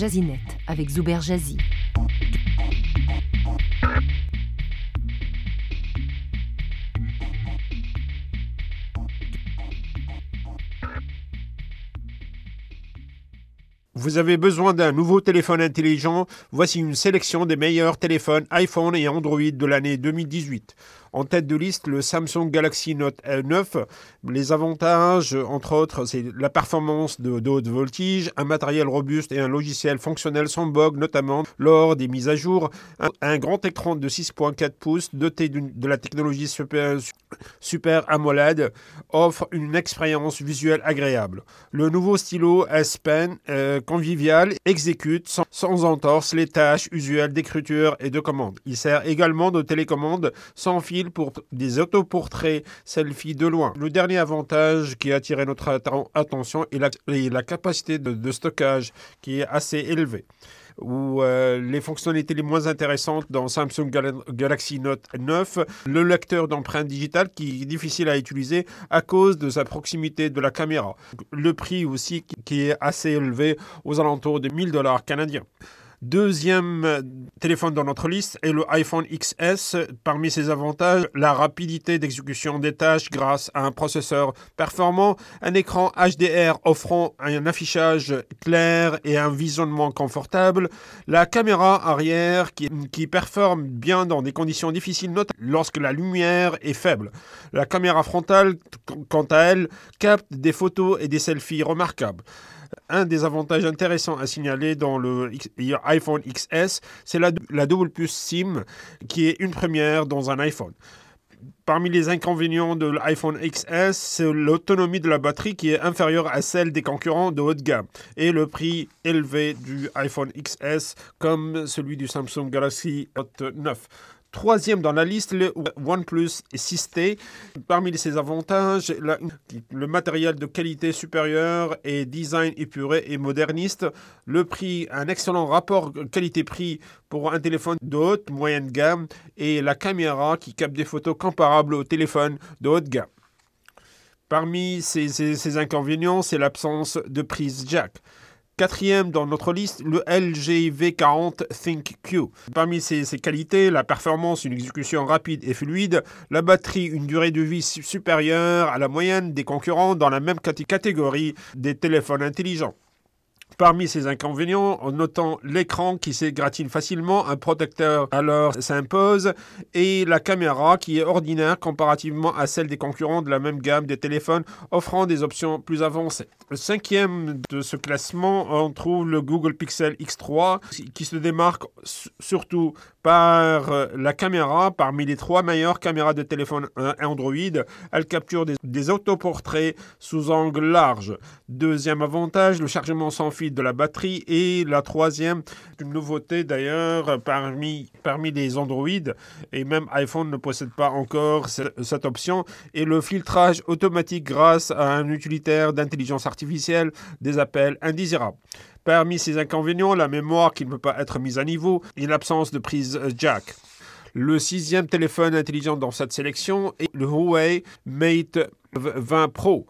Jazinet avec Zuber Jazzy. Vous avez besoin d'un nouveau téléphone intelligent Voici une sélection des meilleurs téléphones iPhone et Android de l'année 2018. En tête de liste, le Samsung Galaxy Note 9. Les avantages, entre autres, c'est la performance de, haute voltige, un matériel robuste et un logiciel fonctionnel sans bug, notamment lors des mises à jour. Un, grand écran de 6.4 pouces doté de la technologie Super, Super AMOLED offre une expérience visuelle agréable. Le nouveau stylo S Pen euh, convivial exécute sans, entorse les tâches usuelles d'écriture et de commande. Il sert également de télécommande sans fil pour des autoportraits selfie de loin. Le dernier avantage qui a attiré notre attention est la, capacité de, stockage qui est assez élevée ou euh, les fonctionnalités les moins intéressantes dans Samsung Galaxy Note 9, le lecteur d'empreintes digitales qui est difficile à utiliser à cause de sa proximité de la caméra. Le prix aussi qui est assez élevé aux alentours de 1000 dollars canadiens. Deuxième euh, téléphone dans notre liste est le iPhone XS. Parmi ses avantages, la rapidité d'exécution des tâches grâce à un processeur performant, un écran HDR offrant un affichage clair et un visionnement confortable, la caméra arrière qui, qui performe bien dans des conditions difficiles, notamment lorsque la lumière est faible. La caméra frontale, quant à elle, capte des photos et des selfies remarquables un des avantages intéressants à signaler dans le iPhone XS, c'est la, double puce SIM qui est une première dans un iPhone. Parmi les inconvénients de l'iPhone XS, c'est l'autonomie de la batterie qui est inférieure à celle des concurrents de haut de gamme et le prix élevé du iPhone XS comme celui du Samsung Galaxy Note 9. Troisième dans la liste, le OnePlus 6T. Parmi ses avantages, le matériel de qualité supérieure et design épuré et moderniste. Le prix, un excellent rapport qualité-prix pour un téléphone de haute, moyenne gamme. Et la caméra qui capte des photos comparables au téléphone de haute gamme. Parmi ces inconvénients, c'est l'absence de prise jack. Quatrième dans notre liste, le LG V40 ThinkQ. Parmi ses, qualités, la performance, une exécution rapide et fluide, la batterie, une durée de vie supérieure à la moyenne des concurrents dans la même catégorie des téléphones intelligents. Parmi ces inconvénients, en notant l'écran qui s'égratine facilement, un protecteur alors s'impose, et la caméra qui est ordinaire comparativement à celle des concurrents de la même gamme des téléphones offrant des options plus avancées. Le cinquième de ce classement, on trouve le Google Pixel X3 qui se démarque surtout par euh, la caméra. Parmi les trois meilleures caméras de téléphone Android, elle capture des, des autoportraits sous angle large. Deuxième avantage, le chargement sans fil de la batterie. Et la troisième, une nouveauté d'ailleurs parmi, parmi les Android, et même iPhone ne possède pas encore cette, option, et le filtrage automatique grâce à un utilitaire d'intelligence artificielle des appels indésirables. Parmi ces inconvénients, la mémoire qui ne peut pas être mise à niveau et l'absence de prise jack. Le sixième téléphone intelligent dans cette sélection est le Huawei Mate 20 Pro.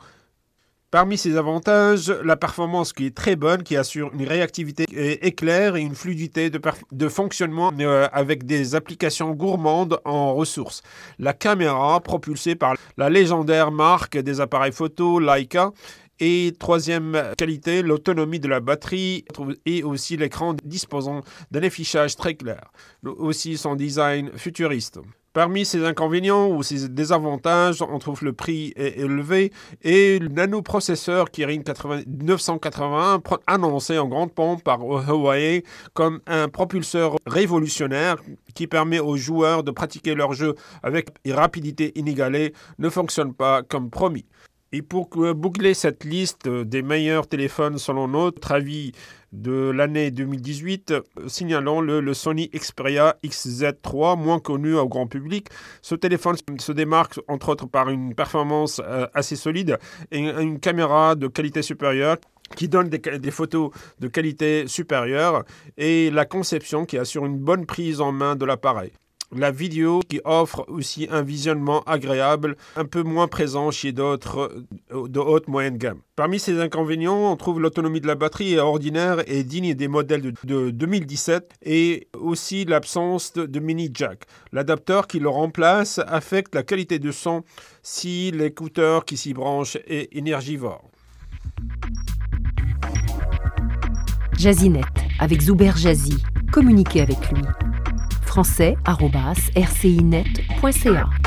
Parmi ses avantages, la performance qui est très bonne, qui assure une réactivité éclair et une fluidité de, fonctionnement euh, avec des applications gourmandes en ressources. La caméra, propulsée par la légendaire marque des appareils photo Leica, et troisième qualité, l'autonomie de la batterie et aussi l'écran disposant d'un affichage très clair. Aussi son design futuriste. Parmi ces inconvénients ou ces désavantages, on trouve le prix élevé et le nanoprocesseur Kirin 981 annoncé en grande pompe par Huawei comme un propulseur révolutionnaire qui permet aux joueurs de pratiquer leur jeu avec rapidité inégalée ne fonctionne pas comme promis. Et pour boucler cette liste des meilleurs téléphones selon notre avis de l'année 2018, signalons le, Sony Xperia XZ3, moins connu au grand public. Ce téléphone se démarque entre autres par une performance euh, assez solide et une caméra de qualité supérieure qui donne des, photos de qualité supérieure et la conception qui assure une bonne prise en main de l'appareil. La vidéo qui offre aussi un visionnement agréable, un peu moins présent chez d'autres euh, de haute moyenne gamme. Parmi ces inconvénients, on trouve l'autonomie de la batterie ordinaire et digne des modèles de, 2017 et aussi l'absence de, mini jack. L'adapteur qui le remplace affecte la qualité de son si l'écouteur qui s'y branche est énergivore. Jazinet avec Zuber Jazzy. Communiquez avec lui français.rcinet.ca.